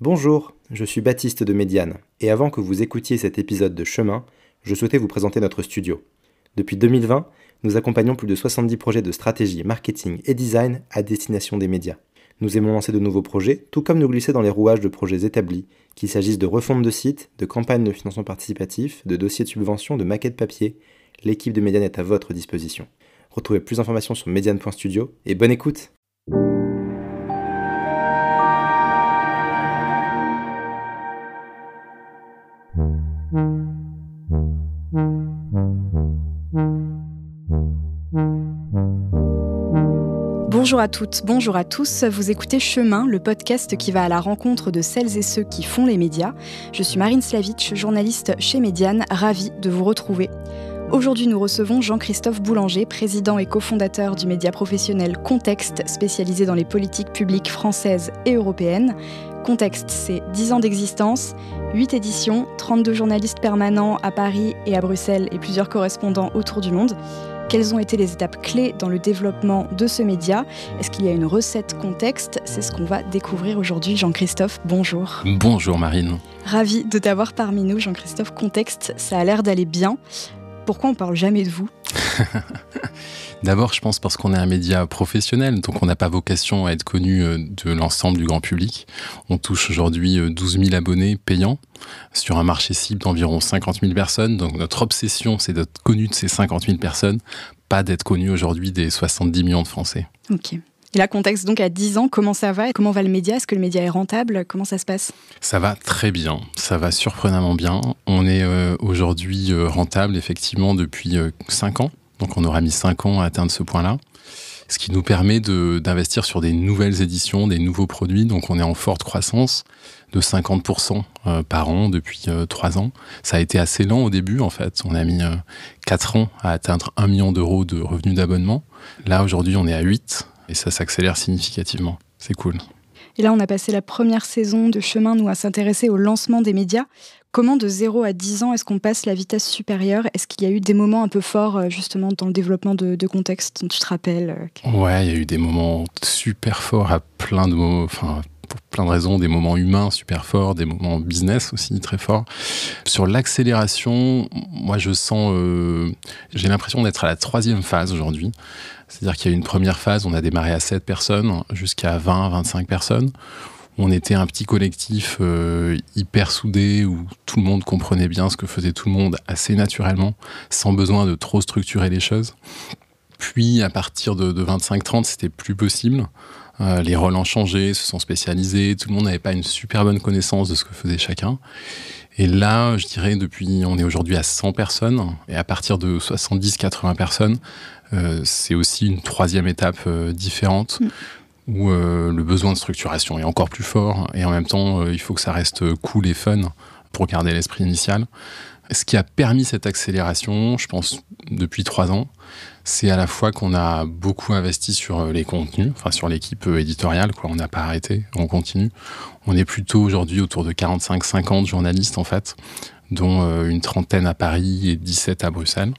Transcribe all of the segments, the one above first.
Bonjour, je suis Baptiste de Médiane, et avant que vous écoutiez cet épisode de Chemin, je souhaitais vous présenter notre studio. Depuis 2020, nous accompagnons plus de 70 projets de stratégie, marketing et design à destination des médias. Nous aimons lancer de nouveaux projets, tout comme nous glisser dans les rouages de projets établis, qu'il s'agisse de refonte de sites, de campagnes de financement participatif, de dossiers de subvention, de maquettes papier. L'équipe de Médiane est à votre disposition. Retrouvez plus d'informations sur mediane.studio et bonne écoute Bonjour à toutes, bonjour à tous. Vous écoutez Chemin, le podcast qui va à la rencontre de celles et ceux qui font les médias. Je suis Marine Slavitch, journaliste chez Médiane, ravie de vous retrouver. Aujourd'hui, nous recevons Jean-Christophe Boulanger, président et cofondateur du média professionnel Contexte, spécialisé dans les politiques publiques françaises et européennes. Contexte, c'est 10 ans d'existence, 8 éditions, 32 journalistes permanents à Paris et à Bruxelles et plusieurs correspondants autour du monde. Quelles ont été les étapes clés dans le développement de ce média? Est-ce qu'il y a une recette contexte? C'est ce qu'on va découvrir aujourd'hui. Jean-Christophe, bonjour. Bonjour Marine. Ravi de t'avoir parmi nous, Jean-Christophe. Contexte, ça a l'air d'aller bien. Pourquoi on parle jamais de vous D'abord, je pense parce qu'on est un média professionnel, donc on n'a pas vocation à être connu euh, de l'ensemble du grand public. On touche aujourd'hui 12 euh, 000 abonnés payants sur un marché cible d'environ 50 000 personnes. Donc notre obsession, c'est d'être connu de ces 50 000 personnes, pas d'être connu aujourd'hui des 70 millions de Français. Ok. Et là, contexte donc à 10 ans, comment ça va Comment va le média? Est-ce que le média est rentable? Comment ça se passe? Ça va très bien, ça va surprenamment bien. On est euh, aujourd'hui rentable effectivement depuis 5 ans. Donc on aura mis 5 ans à atteindre ce point-là. Ce qui nous permet d'investir sur des nouvelles éditions, des nouveaux produits. Donc on est en forte croissance de 50% euh, par an depuis 3 euh, ans. Ça a été assez lent au début en fait. On a mis 4 euh, ans à atteindre 1 million d'euros de revenus d'abonnement. Là aujourd'hui on est à 8 et ça s'accélère significativement. C'est cool. Et là, on a passé la première saison de chemin, nous, à s'intéresser au lancement des médias. Comment de 0 à 10 ans est-ce qu'on passe la vitesse supérieure? Est-ce qu'il y a eu des moments un peu forts euh, justement dans le développement de, contexte dont tu te rappelles euh, Ouais, il y a eu des moments super forts à plein de moments, enfin pour plein de raisons, des moments humains super forts, des moments business aussi très forts. Sur l'accélération, moi je sens, euh, j'ai l'impression d'être à la troisième phase aujourd'hui. C'est-à-dire qu'il y a une première phase, on a démarré à 7 personnes jusqu'à 20, 25 personnes on était un petit collectif euh, hyper soudé où tout le monde comprenait bien ce que faisait tout le monde assez naturellement, sans besoin de trop structurer les choses. Puis à partir de, 25-30, c'était plus possible. Euh, les rôles ont changé, se sont spécialisés, tout le monde n'avait pas une super bonne connaissance de ce que faisait chacun. Et là, je dirais, depuis, on est aujourd'hui à 100 personnes, et à partir de 70-80 personnes, euh, c'est aussi une troisième étape différente. Mm où euh, le besoin de structuration est encore plus fort et en même temps euh, il faut que ça reste cool et fun pour garder l'esprit initial. Ce qui a permis cette accélération, je pense, depuis trois ans, c'est à la fois qu'on a beaucoup investi sur euh, les contenus, enfin sur l'équipe éditoriale, quoi. On n'a pas arrêté, on continue. On est plutôt aujourd'hui autour de 45-50 journalistes en fait, dont une trentaine à Paris et 17 à Bruxelles.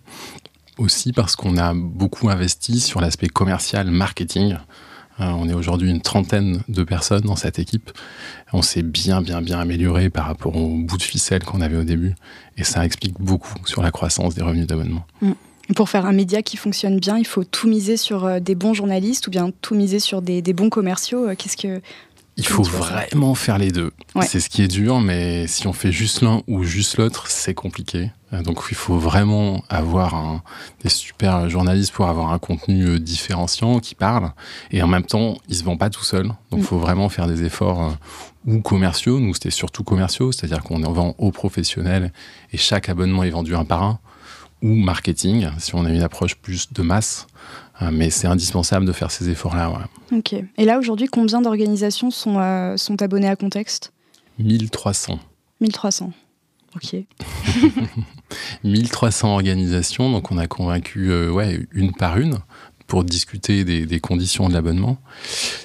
Aussi parce qu'on a beaucoup investi sur l'aspect commercial, marketing. Euh, on est aujourd'hui une trentaine de personnes dans cette équipe. On s'est bien, bien, bien amélioré par rapport au bout de ficelle qu'on avait au début. Et ça explique beaucoup sur la croissance des revenus d'abonnement. Mm. Pour faire un média qui fonctionne bien, il faut tout miser sur euh, des bons journalistes ou bien tout miser sur des, bons commerciaux. Euh, qu'est-ce que il faut vraiment faire les deux. C'est ce qui est dur, mais si on fait juste l'un ou juste l'autre, c'est compliqué. Euh, donc il faut vraiment avoir des super journalistes pour avoir un contenu euh, différenciant qui parle. Et en même temps, ils se vendent pas tout seuls. Donc il mm. faut vraiment faire des efforts euh, ou commerciaux. Nous, c'était surtout commerciaux, c'est-à-dire qu'on en vend aux professionnels et chaque abonnement est vendu un par un. Ou marketing, si on a une approche plus de masse. Mais c'est indispensable de faire ces efforts-là. Ok. Et là, aujourd'hui, combien d'organisations sont, euh, sont abonnées à Contexte 1300. 1300. Ok. 1300 organisations, donc on a convaincu euh, ouais, une par une pour discuter des, conditions de l'abonnement.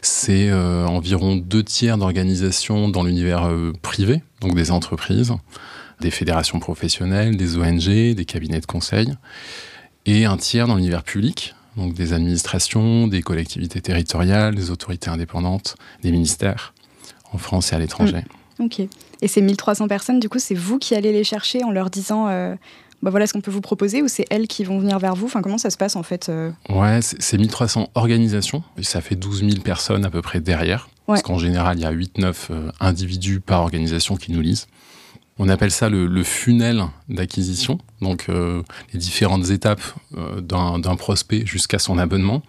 C'est environ deux tiers d'organisations dans l'univers privé, donc des entreprises, des fédérations professionnelles, des ONG, des cabinets de conseil, et un tiers dans l'univers public, donc des administrations, des collectivités territoriales, des autorités indépendantes, des ministères, en France et à l'étranger. Ok. Et ces 1300 personnes, du coup, c'est vous qui allez les chercher en leur disant euh, bah voilà ce qu'on peut vous proposer ou c'est elles qui vont venir vers vous? Enfin, comment ça se passe en fait euh? Ouais, c'est 1300 organisations et ça fait 12 000 personnes à peu près derrière. Parce qu'en général, il y a 8-9 euh, individus par organisation qui nous lisent. On appelle ça le, le funnel d'acquisition, donc euh, les différentes étapes euh, d'un prospect jusqu'à son abonnement.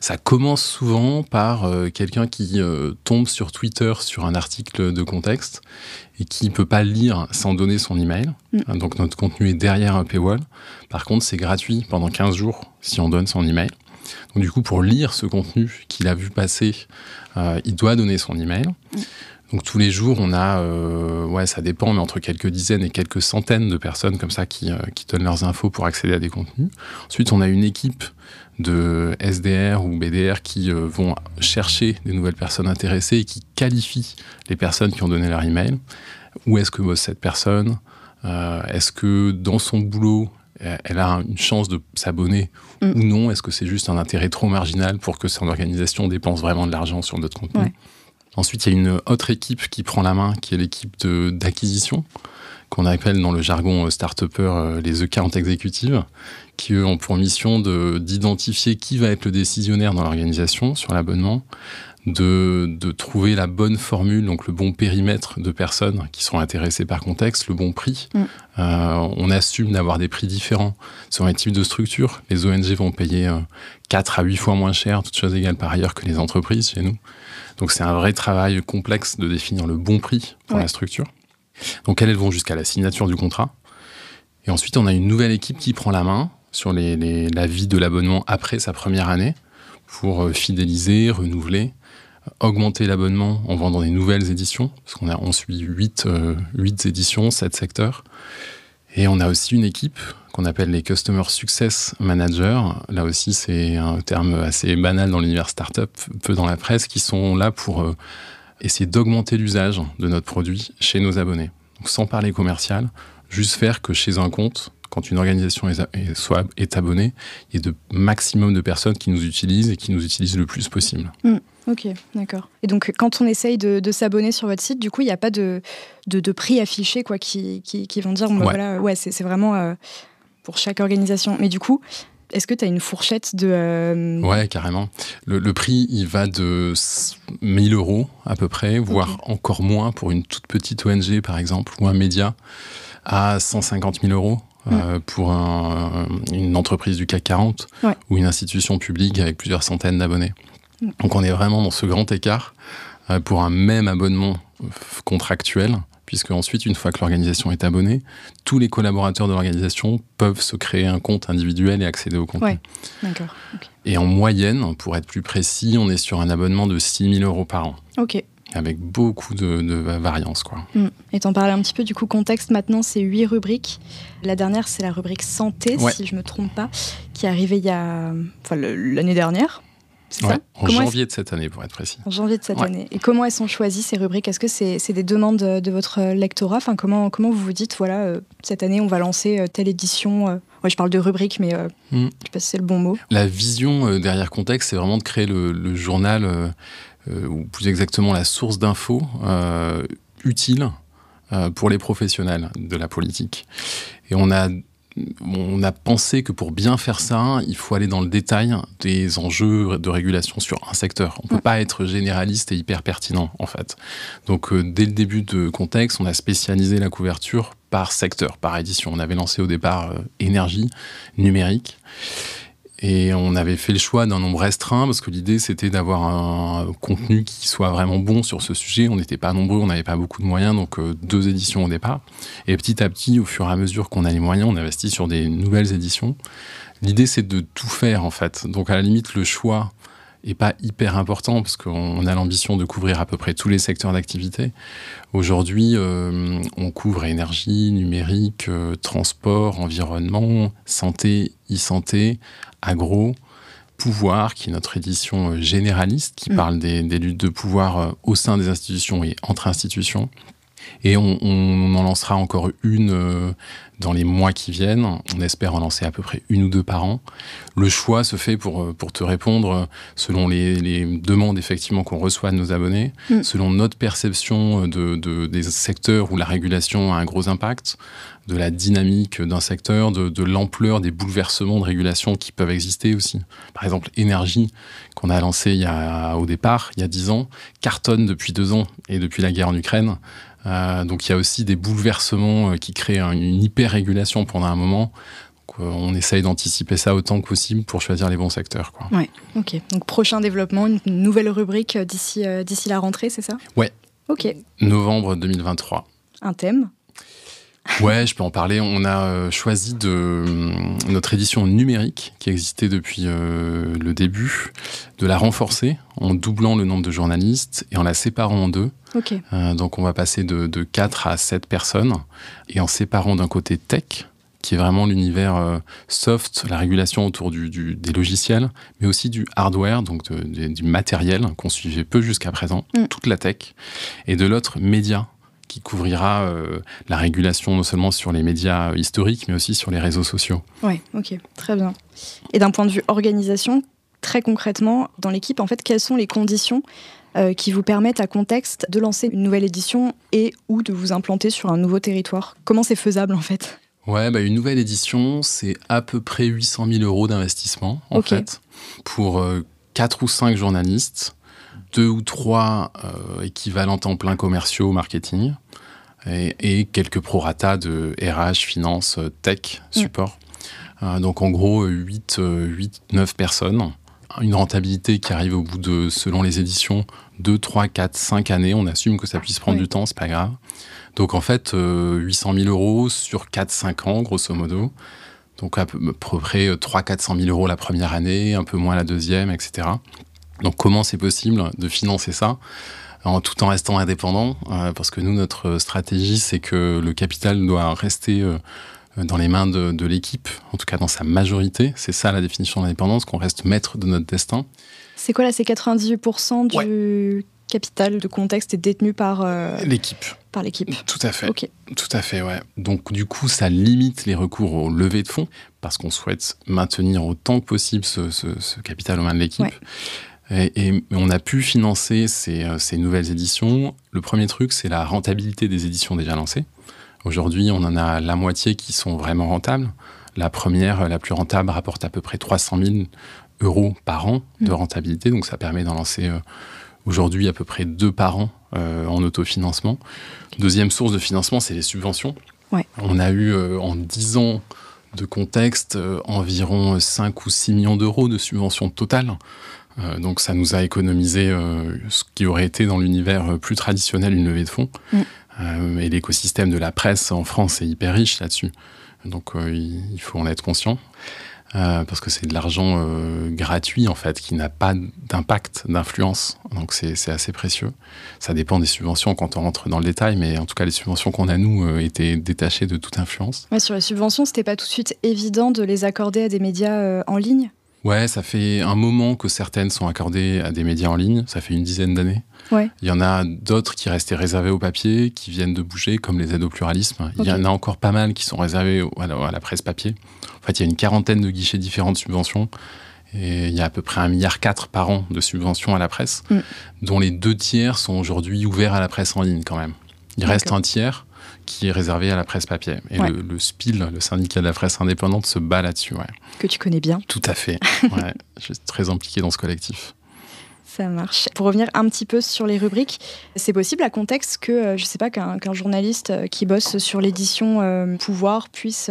Ça commence souvent par euh, quelqu'un qui tombe sur Twitter sur un article de contexte et qui ne peut pas lire sans donner son email. Mm. Donc notre contenu est derrière un paywall. Par contre, c'est gratuit pendant 15 jours si on donne son email. Donc du coup, pour lire ce contenu qu'il a vu passer, il doit donner son email. Mm. Donc tous les jours, on a, euh, ouais, ça dépend, mais entre quelques dizaines et quelques centaines de personnes comme ça qui, euh, qui donnent leurs infos pour accéder à des contenus. Ensuite, on a une équipe de SDR ou BDR qui euh, vont chercher des nouvelles personnes intéressées et qui qualifient les personnes qui ont donné leur email. Où est-ce que bosse cette personne? Est-ce que dans son boulot, elle a une chance de s'abonner Mm. ou non? Est-ce que c'est juste un intérêt trop marginal pour que son organisation dépense vraiment de l'argent sur notre contenu Ouais. Ensuite, il y a une autre équipe qui prend la main, qui est l'équipe d'acquisition, qu'on appelle dans le jargon euh, start-upper euh, les account exécutives, qui eux ont pour mission de- d'identifier qui va être le décisionnaire dans l'organisation sur l'abonnement, de, de trouver la bonne formule, donc le bon périmètre de personnes qui sont intéressées par contexte, le bon prix. Mm. Euh, on assume d'avoir des prix différents sur les types de structures. Les ONG vont payer euh, 4 à 8 fois moins cher, toutes choses égales par ailleurs, que les entreprises chez nous. Donc c'est un vrai travail complexe de définir le bon prix pour Ouais. la structure. Donc elles, vont jusqu'à la signature du contrat. Et ensuite, on a une nouvelle équipe qui prend la main sur les, les- la vie de l'abonnement après sa première année pour euh, fidéliser, renouveler, augmenter l'abonnement en vendant des nouvelles éditions, parce qu'on a, on suit 8, éditions, 7 secteurs. Et on a aussi une équipe qu'on appelle les Customer Success Managers. Là aussi, c'est un terme assez banal dans l'univers startup, peu dans la presse, qui sont là pour euh, essayer d'augmenter l'usage de notre produit chez nos abonnés. Sans parler commercial, juste faire que chez un compte, quand une organisation est, abonnée, il y ait de maximum de personnes qui nous utilisent et qui nous utilisent le plus possible. Ok, d'accord. Et donc, quand on essaye de, de s'abonner sur votre site, du coup, il n'y a pas de, de, de prix affiché quoi, qui, qui, qui vont dire, bon, bah, Ouais. voilà, ouais, c'est vraiment euh, pour chaque organisation. Mais du coup, est-ce que tu as une fourchette de. euh, Ouais, carrément. Le, le prix, il va de 1000 euros à peu près, voire encore moins pour une toute petite ONG, par exemple, ou un média, à 150 000 euros. euh, pour un- une entreprise du CAC 40 Ouais. ou une institution publique avec plusieurs centaines d'abonnés. Donc on est vraiment dans ce grand écart euh, pour un même abonnement euh, contractuel, puisque ensuite, une fois que l'organisation est abonnée, tous les collaborateurs de l'organisation peuvent se créer un compte individuel et accéder au contenu. Ouais. D'accord. Et en moyenne, pour être plus précis, on est sur un abonnement de 6 000 euros par an, Ok. avec beaucoup de, de variance. Quoi. Mm. Et t'en parlais un petit peu du coup contexte maintenant c'est huit rubriques. La dernière c'est la rubrique santé Ouais. si je me trompe pas qui est arrivée il y a enfin l'année dernière. C'est Ouais, ça en Comment janvier de cette année, pour être précis. En janvier de cette Ouais. année. Et comment elles sont choisies ces rubriques? Est-ce que c'est des demandes de, votre lectorat? Enfin comment comment vous vous dites voilà euh, cette année on va lancer euh, telle édition euh, Ouais je parle de rubrique mais euh, Mm. je sais pas si c'est le bon mot. La vision euh, derrière contexte, c'est vraiment de créer le, le journal, euh, euh, ou plus exactement la source d'infos euh, utile euh, pour les professionnels de la politique. Et on a, on a pensé que pour bien faire ça, il faut aller dans le détail des enjeux de régulation sur un secteur. On ne peut Ouais. pas être généraliste et hyper pertinent, en fait. Donc, euh, dès le début de contexte, on a spécialisé la couverture par secteur, par édition. On avait lancé au départ euh, énergie, numérique. Et on avait fait le choix d'un nombre restreint parce que l'idée c'était d'avoir un contenu qui soit vraiment bon sur ce sujet. On n'était pas nombreux, on n'avait pas beaucoup de moyens, donc euh, deux éditions au départ. Et petit à petit, au fur et à mesure qu'on a les moyens, on investit sur des nouvelles éditions. L'idée c'est de tout faire en fait. Donc à la limite, le choix est pas hyper important parce qu'on a l'ambition de couvrir à peu près tous les secteurs d'activité. Aujourd'hui, euh, on couvre énergie, numérique, euh, transport, environnement, santé, e-santé, agro, pouvoir, qui est notre édition euh, généraliste, qui Mm. parle des, des luttes de pouvoir au sein des institutions et entre institutions. Et on, on, en lancera encore une euh, dans les mois qui viennent. On espère en lancer à peu près une ou deux par an. Le choix se fait pour, euh, pour te répondre selon les, les demandes effectivement qu'on reçoit de nos abonnés, mm. selon notre perception de, de, des secteurs où la régulation a un gros impact, de la dynamique d'un secteur, de, de l'ampleur des bouleversements de régulation qui peuvent exister aussi. Par exemple, énergie, qu'on a lancé il y a, au départ, il y a dix ans, cartonne depuis deux ans et depuis la guerre en Ukraine. Euh, donc il y a aussi des bouleversements euh, qui créent une hyper-régulation pendant un moment. Euh, on essaye d'anticiper ça autant que possible pour choisir les bons secteurs. Quoi. Ouais, ok. Donc prochain développement, une nouvelle rubrique d'ici d'ici la rentrée, c'est ça? Ouais. Ok. Novembre 2023. Un thème? Ouais, je peux en parler. On a euh, choisi de euh, notre édition numérique qui existait depuis euh, le début, de la renforcer en doublant le nombre de journalistes et en la séparant en deux. donc on va passer de, de 4 à 7 personnes et en séparant d'un côté tech, qui est vraiment l'univers soft, la régulation autour du, des logiciels, mais aussi du hardware, donc du matériel qu'on suivait peu jusqu'à présent, mm. toute la tech, et de l'autre média, qui couvrira euh, la régulation non seulement sur les médias historiques, mais aussi sur les réseaux sociaux. Oui, ok, très bien. Et d'un point de vue organisation, très concrètement, dans l'équipe, en fait, quelles sont les conditions euh, qui vous permettent à contexte de lancer une nouvelle édition et ou de vous implanter sur un nouveau territoire? Comment c'est faisable en fait? Ouais, bah une nouvelle édition, c'est à peu près 800 000 euros d'investissement en fait pour euh, 4 ou 5 journalistes deux ou trois euh, équivalents temps plein commerciaux marketing et, et quelques prorata de RH, finance, tech, mm. support. Euh, donc en gros, 8, 8, 9 personnes. Une rentabilité qui arrive au bout de, selon les éditions, 2, 3, 4, 5 années. On assume que ça puisse prendre du temps, c'est pas grave. Donc en fait, 800 000 euros sur 4-5 ans, grosso modo. Donc à peu, près 3 400 000 euros la première année, un peu moins la deuxième, etc. Donc comment c'est possible de financer ça en, tout en restant indépendant euh, Parce que nous, notre stratégie, c'est que le capital doit rester euh, dans les mains de, l'équipe, en tout cas dans sa majorité. C'est ça la définition d'indépendance, qu'on reste maître de notre destin. C'est quoi là C'est 98% du capital de contexte est détenu par euh, l'équipe. Par l'équipe. Tout à fait. Tout à fait, ouais. Donc du coup, ça limite les recours au levée de fonds parce qu'on souhaite maintenir autant que possible ce, capital aux mains de l'équipe. Et, on a pu financer euh, ces, nouvelles éditions. Le premier truc, c'est la rentabilité des éditions déjà lancées. Aujourd'hui, on en a la moitié qui sont vraiment rentables. La première, la plus rentable, rapporte à peu près 300 000 euros par an de mm. rentabilité. Donc ça permet d'en lancer euh, aujourd'hui à peu près deux par an euh, en autofinancement. Deuxième source de financement, c'est les subventions. On a eu en 10 ans de contexte environ 5 ou 6 millions d'euros de subventions totales. Euh, donc ça nous a économisé euh, ce qui aurait été dans l'univers plus traditionnel une levée de fonds. Mm. Euh, et l'écosystème de la presse en France est hyper riche là-dessus. Donc il faut en être conscient. parce que c'est de l'argent gratuit en fait, qui n'a pas d'impact, d'influence. Donc c'est assez précieux. Ça dépend des subventions quand on rentre dans le détail, mais en tout cas les subventions qu'on a nous étaient détachées de toute influence. Ouais, sur les subventions, c'était pas tout de suite évident de les accorder à des médias en ligne? Ouais, ça fait un moment que certaines sont accordées à des médias en ligne, ça fait une dizaine d'années. Ouais. Il y en a d'autres qui restaient réservées au papier, qui viennent de bouger, comme les aides au pluralisme. Il y en a encore pas mal qui sont réservées à la, presse papier. En fait, il y a une quarantaine de guichets différents de subventions. Et il y a à peu près un milliard quatre par an de subventions à la presse, mm. dont les deux tiers sont aujourd'hui ouverts à la presse en ligne quand même. Il reste un tiers qui est réservé à la presse papier. Et le, SPIL, le syndicat de la presse indépendante, se bat là-dessus. Ouais. Que tu connais bien. Tout à fait. ouais, je suis très impliqué dans ce collectif. Ça marche. Pour revenir un petit peu sur les rubriques, c'est possible à contexte que, euh, je ne sais pas, qu'un journaliste euh, qui bosse sur l'édition euh, Pouvoir puisse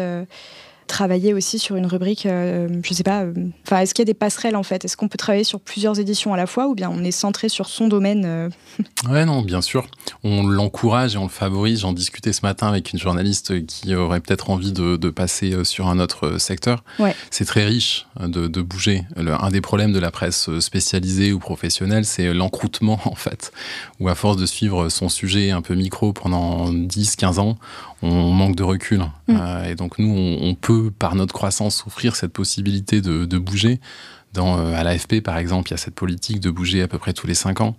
travailler aussi sur une rubrique, euh, je sais pas, euh, enfin, est-ce qu'il y a des passerelles en fait? Est-ce qu'on peut travailler sur plusieurs éditions à la fois ou bien on est centré sur son domaine euh? Ouais, non, bien sûr. On l'encourage et on le favorise. J'en discutais ce matin avec une journaliste qui aurait peut-être envie de, passer sur un autre secteur. Ouais. C'est très riche de, bouger. un des problèmes de la presse spécialisée ou professionnelle, c'est l'encroutement en fait, où à force de suivre son sujet un peu micro pendant 10-15 ans, on manque de recul. Mm. Euh, et donc nous, on, peut, par notre croissance, offrir cette possibilité de, bouger. Dans, euh, à l'AFP, par exemple, il y a cette politique de bouger à peu près tous les cinq ans.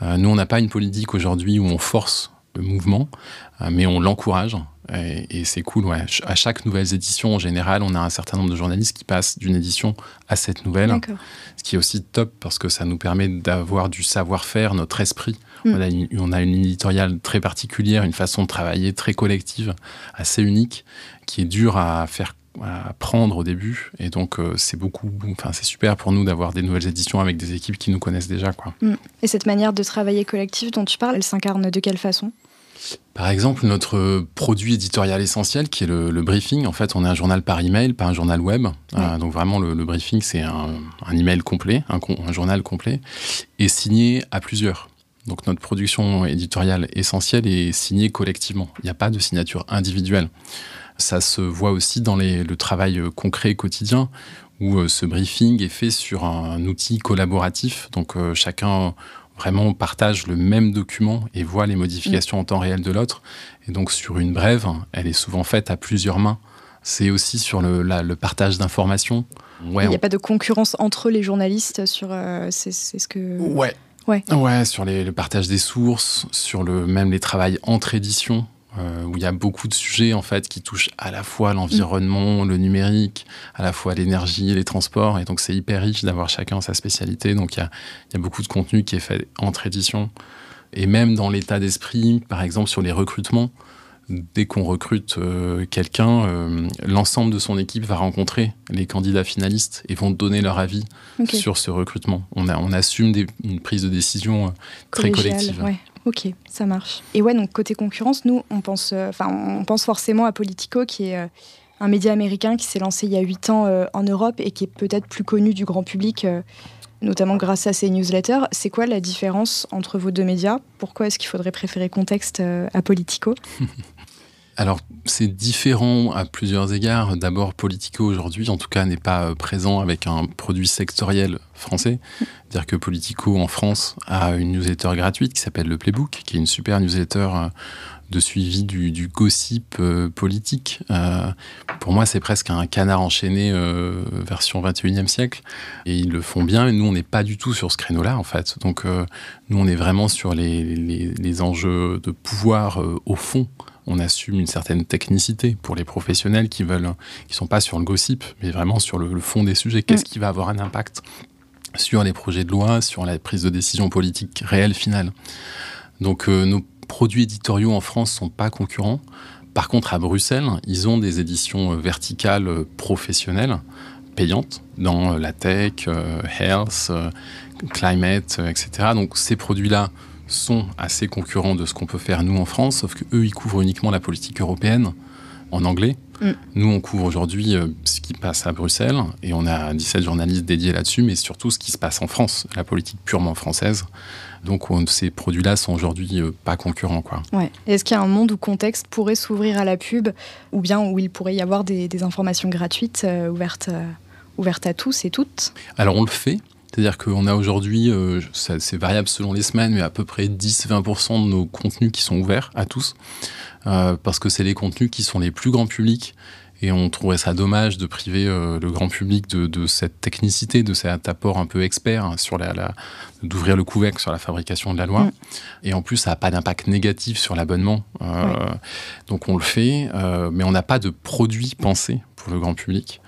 Euh, nous, on n'a pas une politique aujourd'hui où on force mouvement, mais on l'encourage. Et, c'est cool, ouais. À chaque nouvelle édition, en général, on a un certain nombre de journalistes qui passent d'une édition à cette nouvelle. Ce qui est aussi top parce que ça nous permet d'avoir du savoir-faire, notre esprit. Mm. On, a une, on, a une, éditoriale très particulière, une façon de travailler très collective, assez unique, qui est dure à faire à prendre au début. Et donc, euh, c'est beaucoup, enfin, c'est super pour nous d'avoir des nouvelles éditions avec des équipes qui nous connaissent déjà. Quoi. Mm. Et cette manière de travailler collectif dont tu parles, elle s'incarne de quelle façon? Par exemple, notre produit éditorial essentiel, qui est le, briefing. En fait, on est un journal par email, pas un journal web. Euh, donc vraiment, le, briefing, c'est un, email complet, un, un, journal complet, et signé à plusieurs. Donc notre production éditoriale essentielle est signée collectivement. Il n'y a pas de signature individuelle. Ça se voit aussi dans le travail concret quotidien, où euh, ce briefing est fait sur un outil collaboratif. Donc euh, chacun vraiment partage le même document et voit les modifications en temps réel de l'autre. Et donc sur une brève, elle est souvent faite à plusieurs mains. C'est aussi sur le, le partage d'informations. Ouais, Il n'y a pas de concurrence entre les journalistes sur... Euh, c'est ce que... Ouais. Ouais. ouais, sur les, le partage des sources, sur le, même les travails entre éditions. Euh, où il y a beaucoup de sujets en fait qui touchent à la fois l'environnement, le numérique, à la fois l'énergie, les transports, et donc c'est hyper riche d'avoir chacun sa spécialité. Donc il y a, y a, beaucoup de contenu qui est fait entre éditions, et même dans l'état d'esprit, par exemple sur les recrutements. Dès qu'on recrute euh, quelqu'un, euh, l'ensemble de son équipe va rencontrer les candidats finalistes et vont donner leur avis sur ce recrutement. On, a, on assume des, une prise de décision très collective. Ok, ça marche. Et ouais, donc côté concurrence, nous, on pense, euh, on pense forcément à Politico, qui est euh, un média américain qui s'est lancé il y a 8 ans euh, en Europe et qui est peut-être plus connu du grand public, notamment grâce à ses newsletters. C'est quoi la différence entre vos deux médias? Pourquoi est-ce qu'il faudrait préférer Contexte à Politico? Alors, c'est différent à plusieurs égards. D'abord, Politico aujourd'hui, en tout cas, n'est pas présent avec un produit sectoriel français. C'est-à-dire que Politico en France a une newsletter gratuite qui s'appelle le Playbook, qui est une super newsletter euh, de suivi du, gossip euh, politique. Euh, pour moi, c'est presque un canard enchaîné version 21e siècle. Et ils le font bien. Et nous, on n'est pas du tout sur ce créneau-là, en fait. Donc, nous, on est vraiment sur les, les enjeux de pouvoir au fond on assume une certaine technicité pour les professionnels qui veulent, qui sont pas sur le gossip, mais vraiment sur le, fond des sujets. Qu'est-ce mm. qui va avoir un impact sur les projets de loi, sur la prise de décision politique réelle finale? Donc euh, nos produits éditoriaux en France sont pas concurrents. Par contre, à Bruxelles, ils ont des éditions euh, verticales euh, professionnelles payantes dans la tech, health, climate, etc. Donc ces produits-là sont assez concurrents de ce qu'on peut faire nous en France, sauf qu'eux, ils couvrent uniquement la politique européenne en anglais. Mm. Nous, on couvre aujourd'hui euh, ce qui passe à Bruxelles et on a 17 journalistes dédiés là-dessus, mais surtout ce qui se passe en France, la politique purement française. Donc ces produits-là sont aujourd'hui euh, pas concurrents. Quoi. Ouais. Est-ce qu'il y a un monde où Contexte pourrait s'ouvrir à la pub ou bien où il pourrait y avoir des, informations gratuites euh, ouvertes, ouvertes à tous et toutes? Alors on le fait. C'est-à-dire qu'on a aujourd'hui, euh, c'est variable selon les semaines, mais à peu près 10-20% de nos contenus qui sont ouverts à tous, euh, parce que c'est les contenus qui sont les plus grands publics. Et on trouverait ça dommage de priver euh, le grand public de, cette technicité, de cet apport un peu expert hein, sur la, d'ouvrir le couvercle sur la fabrication de la loi. Mm. Et en plus, ça n'a pas d'impact négatif sur l'abonnement. Donc on le fait, mais on n'a pas de produit pensé pour le grand public.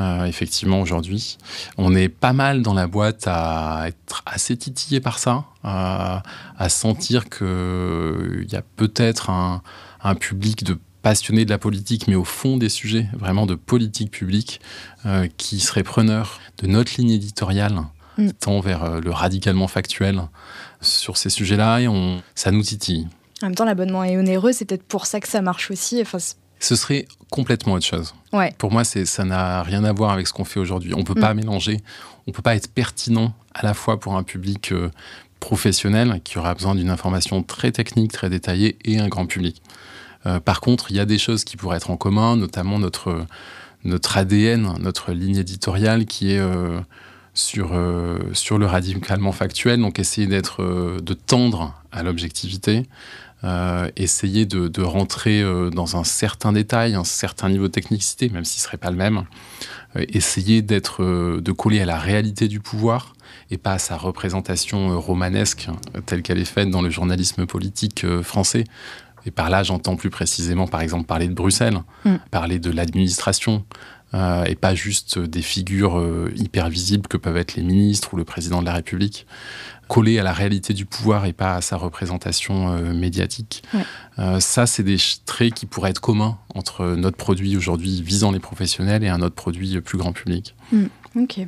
Euh, effectivement, aujourd'hui. On est pas mal dans la boîte à être assez titillé par ça, à, sentir qu'il y a peut-être un, public de passionnés de la politique, mais au fond des sujets, vraiment de politique publique, euh, qui serait preneur de notre ligne éditoriale, mm. tant vers euh, le radicalement factuel sur ces sujets-là, et on, ça nous titille. En même temps, l'abonnement est onéreux, c'est peut-être pour ça que ça marche aussi. Enfin, ce serait complètement autre chose. Pour moi, ça n'a rien à voir avec ce qu'on fait aujourd'hui. On ne peut mm. pas mélanger, on ne peut pas être pertinent à la fois pour un public euh, professionnel qui aura besoin d'une information très technique, très détaillée, et un grand public. Euh, par contre, il y a des choses qui pourraient être en commun, notamment notre, notre ADN, notre ligne éditoriale qui est euh, sur, sur le radicalement factuel, donc essayer d'être, de tendre à l'objectivité, euh, essayer de, rentrer euh, dans un certain détail, un certain niveau de technicité, même s'il ne serait pas le même, euh, essayer d'être, de coller à la réalité du pouvoir et pas à sa représentation romanesque telle qu'elle est faite dans le journalisme politique français. Et par là, j'entends plus précisément, par exemple, parler de Bruxelles, mm. parler de l'administration, et pas juste des figures hyper visibles que peuvent être les ministres ou le président de la République collé à la réalité du pouvoir et pas à sa représentation euh, médiatique. Euh, ça, c'est des traits qui pourraient être communs entre notre produit aujourd'hui visant les professionnels et un autre produit plus grand public. Hmm. ok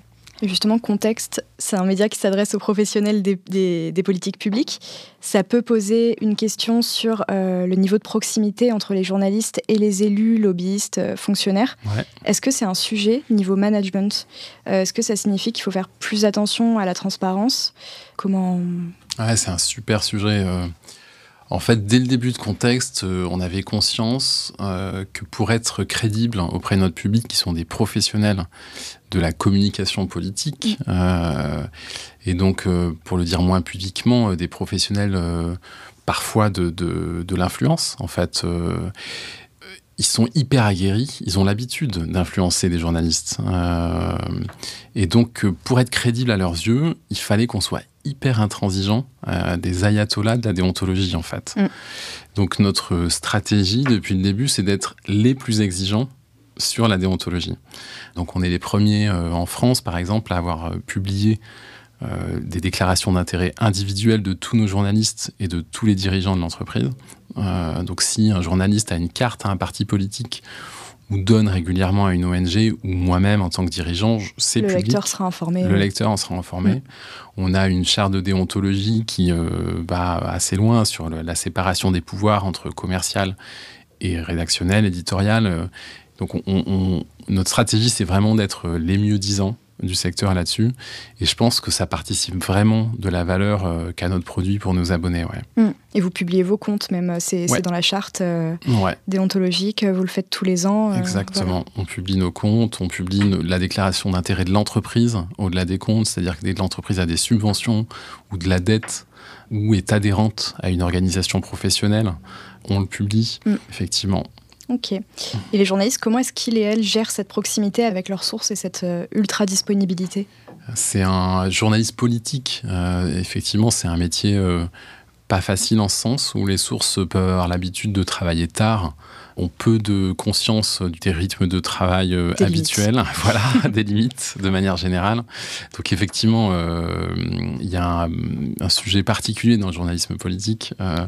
justement, Contexte, c'est un média qui s'adresse aux professionnels des, politiques publiques. Ça peut poser une question sur euh, le niveau de proximité entre les journalistes et les élus, lobbyistes, euh, fonctionnaires. Est-ce que c'est un sujet niveau management? Euh, Est-ce que ça signifie qu'il faut faire plus attention à la transparence? Comment ouais, C'est un super sujet. En fait, dès le début de contexte, on avait conscience que pour être crédible auprès de notre public, qui sont des professionnels de la communication politique. Mm. Euh, et donc, euh, pour le dire moins publiquement, euh, des professionnels parfois de, de, l'influence, en fait. ils sont hyper aguerris, ils ont l'habitude d'influencer des journalistes. et donc, pour être crédible à leurs yeux, il fallait qu'on soit hyper intransigeant, des ayatollahs de la déontologie, en fait. Mm. Donc, notre stratégie depuis le début, c'est d'être les plus exigeants sur la déontologie. Donc on est les premiers euh, en France, par exemple, à avoir euh, publié euh, des déclarations d'intérêt individuelles de tous nos journalistes et de tous les dirigeants de l'entreprise. donc si un journaliste a une carte à un parti politique ou donne régulièrement à une ONG ou moi-même en tant que dirigeant, c'est public. Le lecteur sera informé. Le lecteur en sera informé. Mm. On a une charte de déontologie qui va assez loin sur la séparation des pouvoirs entre commercial et rédactionnel, éditorial. Donc notre stratégie, c'est vraiment d'être les mieux disants du secteur là-dessus. Et je pense que ça participe vraiment de la valeur euh, qu'a notre produit pour nos abonnés. Mmh. Et vous publiez vos comptes même, c'est dans la charte euh, déontologique, vous le faites tous les ans. Euh, Exactement, on publie nos comptes, on publie la déclaration d'intérêt de l'entreprise au-delà des comptes, c'est-à-dire que l'entreprise a des subventions ou de la dette ou est adhérente à une organisation professionnelle, on le publie, mmh. effectivement. Ok. Et les journalistes, comment est-ce qu'ils et elles gèrent cette proximité avec leurs sources et cette euh, ultra-disponibilité C'est un journaliste politique. Euh, effectivement, c'est un métier euh, pas facile en ce sens où les sources peuvent avoir l'habitude de travailler tard ont peu de conscience des rythmes de travail euh, habituels, voilà, des limites de manière générale. Donc effectivement, euh, il y a un, sujet particulier dans le journalisme politique euh,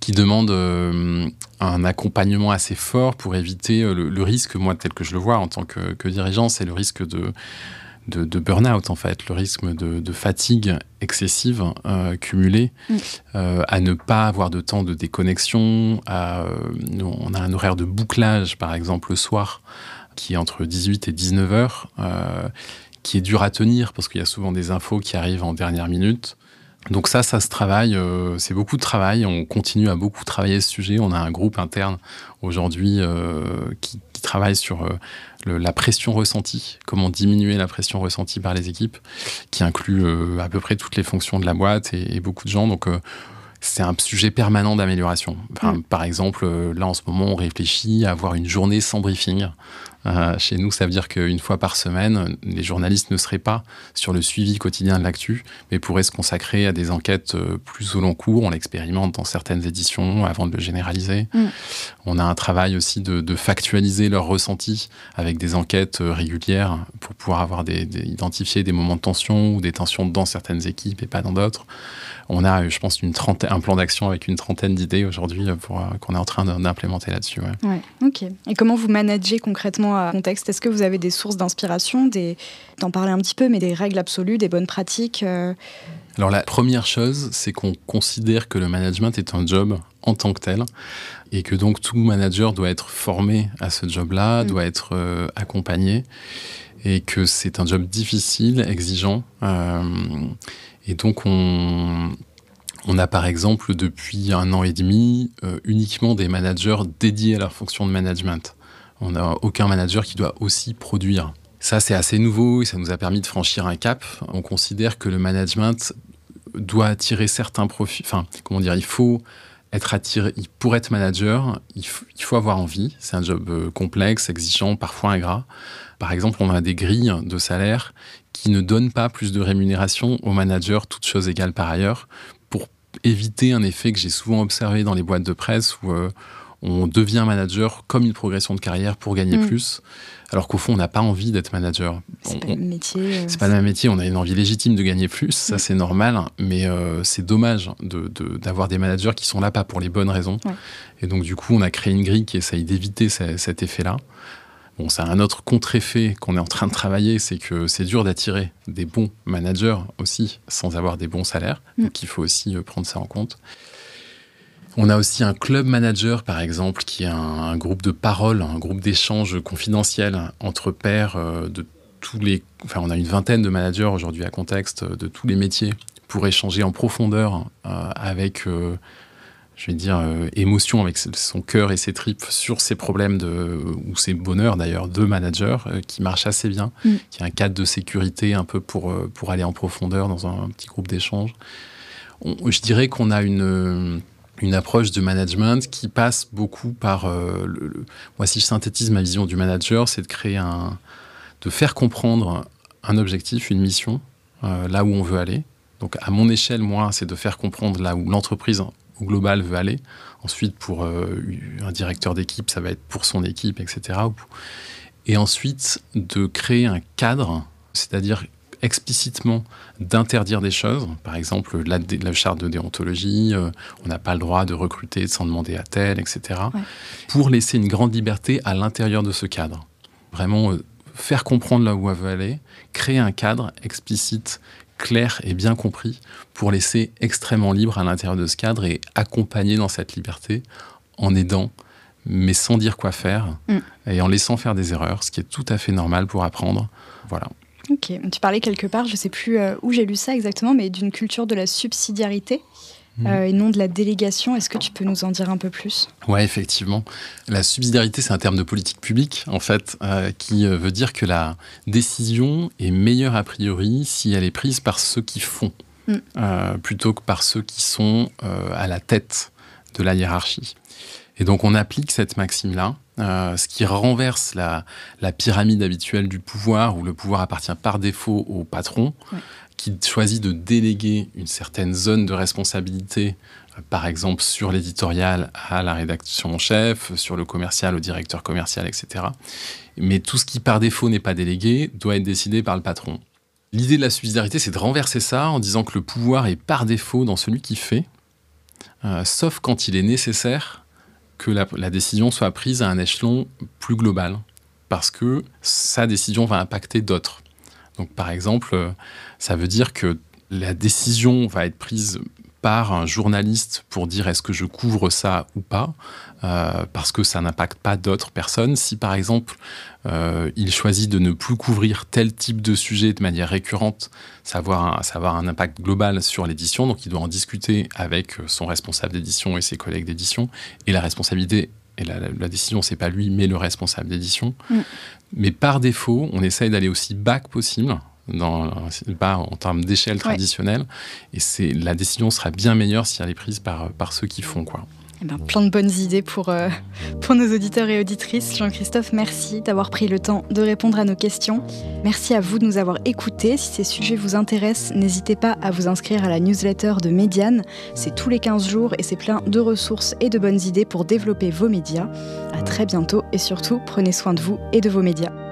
qui demande un accompagnement assez fort pour éviter le, risque, moi tel que je le vois en tant que, que dirigeant, c'est le risque de de, burn-out, en fait, le risque de, fatigue excessive euh, cumulée, mm. euh, à ne pas avoir de temps de déconnexion. À, euh, on a un horaire de bouclage, par exemple, le soir, qui est entre 18 et 19 heures, qui est dur à tenir parce qu'il y a souvent des infos qui arrivent en dernière minute. Donc ça, ça se travaille, c'est beaucoup de travail, on continue à beaucoup travailler ce sujet, on a un groupe interne aujourd'hui qui, qui, travaille sur la pression ressentie, comment diminuer la pression ressentie par les équipes, qui inclut euh, à peu près toutes les fonctions de la boîte et, beaucoup de gens. Donc, euh, c'est un sujet permanent d'amélioration. Mm. Par exemple, euh, là en ce moment, on réfléchit à avoir une journée sans briefing. Euh, chez nous, ça veut dire qu'une fois par semaine, les journalistes ne seraient pas sur le suivi quotidien de l'actu, mais pourraient se consacrer à des enquêtes euh, plus au long cours. On l'expérimente dans certaines éditions avant de le généraliser. Mm. On a un travail aussi de, factualiser leurs ressentis avec des enquêtes régulières pour pouvoir avoir des, identifier des moments de tension ou des tensions dans certaines équipes et pas dans d'autres. On a, je pense, une trentaine, un plan d'action avec une trentaine d'idées aujourd'hui euh, pour, euh, qu'on est en train d'implémenter là-dessus. Ouais. ok. Et comment vous managez concrètement à contexte? Est-ce que vous avez des sources d'inspiration, des, d'en parler un petit peu, mais des règles absolues, des bonnes pratiques euh? Alors la première chose, c'est qu'on considère que le management est un job en tant que tel et que donc tout manager doit être formé à ce job-là, mm. doit être accompagné et que c'est un job difficile, exigeant. Et donc, on, a par exemple depuis un an et demi euh, uniquement des managers dédiés à leur fonction de management. On n'a aucun manager qui doit aussi produire. Ça, c'est assez nouveau et ça nous a permis de franchir un cap. On considère que le management doit attirer certains profils. Enfin, comment dire, il faut être attiré. Pour être manager, il, faut avoir envie. C'est un job euh, complexe, exigeant, parfois ingrat. Par exemple, on a des grilles de salaire qui ne donnent pas plus de rémunération aux managers, toutes choses égales par ailleurs, pour éviter un effet que j'ai souvent observé dans les boîtes de presse où euh, on devient manager comme une progression de carrière pour gagner mm. plus, alors qu'au fond, on n'a pas envie d'être manager. C'est pas le métier. Euh, c'est pas le même métier, on a une envie légitime de gagner plus, ça mm. c'est normal, mais euh, c'est dommage d'avoir des managers qui sont là pas pour les bonnes raisons. Et donc, du coup, on a créé une grille qui essaye d'éviter cet effet-là. Bon, c'est un autre contre-effet qu'on est en train de travailler, c'est que c'est dur d'attirer des bons managers aussi sans avoir des bons salaires. Mm. Donc, il faut aussi euh, prendre ça en compte. On a aussi un club manager, par exemple, qui est un, groupe de parole, un groupe d'échange confidentiel entre pairs euh, de tous les. Enfin, on a une vingtaine de managers aujourd'hui à contexte euh, de tous les métiers pour échanger en profondeur avec, je vais dire, émotion, avec son cœur et ses tripes sur ses problèmes de, ou ses bonheurs d'ailleurs de manager qui marche assez bien, mm. qui a un cadre de sécurité un peu pour, pour aller en profondeur dans un, petit groupe d'échange. Je dirais qu'on a une une approche de management qui passe beaucoup par euh, le, moi si je synthétise ma vision du manager c'est de créer un de faire comprendre un objectif une mission euh, là où on veut aller donc à mon échelle moi c'est de faire comprendre là où l'entreprise au global veut aller ensuite pour euh, un directeur d'équipe ça va être pour son équipe etc et ensuite de créer un cadre c'est-à-dire explicitement d'interdire des choses. Par exemple, la, la charte de déontologie, euh, on n'a pas le droit de recruter sans demander à tel, etc. Pour laisser une grande liberté à l'intérieur de ce cadre. Vraiment euh, faire comprendre là où elle veut aller, créer un cadre explicite, clair et bien compris pour laisser extrêmement libre à l'intérieur de ce cadre et accompagner dans cette liberté en aidant mais sans dire quoi faire mm. et en laissant faire des erreurs, ce qui est tout à fait normal pour apprendre. Voilà. Ok, tu parlais quelque part, je ne sais plus euh, où j'ai lu ça exactement, mais d'une culture de la subsidiarité. Hmm. Euh, et non de la délégation. Est-ce que tu peux nous en dire un peu plus? Oui, effectivement. La subsidiarité, c'est un terme de politique publique, en fait, euh, qui veut dire que la décision est meilleure a priori si elle est prise par ceux qui font, hmm. plutôt que par ceux qui sont à la tête de la hiérarchie. Et donc on applique cette maxime-là, euh, ce qui renverse la, pyramide habituelle du pouvoir, où le pouvoir appartient par défaut au patron, qui choisit de déléguer une certaine zone de responsabilité, euh, par exemple sur l'éditorial à la rédaction en chef, sur le commercial au directeur commercial, etc. Mais tout ce qui par défaut n'est pas délégué doit être décidé par le patron. L'idée de la subsidiarité, c'est de renverser ça en disant que le pouvoir est par défaut dans celui qui fait, euh, sauf quand il est nécessaire que la, décision soit prise à un échelon plus global, parce que sa décision va impacter d'autres. Donc par exemple, euh, ça veut dire que la décision va être prise par un journaliste pour dire est-ce que je couvre ça ou pas, euh, parce que ça n'impacte pas d'autres personnes. Si par exemple euh, il choisit de ne plus couvrir tel type de sujet de manière récurrente, ça va avoir un, impact global sur l'édition, donc il doit en discuter avec son responsable d'édition et ses collègues d'édition, et la responsabilité et la, la décision, c'est pas lui, mais le responsable d'édition. Mm. Mais par défaut, on essaye d'aller aussi bas que possible dans, en termes d'échelle traditionnelle. Et c'est la décision sera bien meilleure si elle est prise par, par ceux qui font quoi. Eh ben, plein de bonnes idées pour, euh, pour nos auditeurs et auditrices. Jean-Christophe, merci d'avoir pris le temps de répondre à nos questions. Merci à vous de nous avoir écoutés. Si ces sujets vous intéressent, n'hésitez pas à vous inscrire à la newsletter de Médiane. C'est tous les 15 jours et c'est plein de ressources et de bonnes idées pour développer vos médias. À très bientôt et surtout, prenez soin de vous et de vos médias.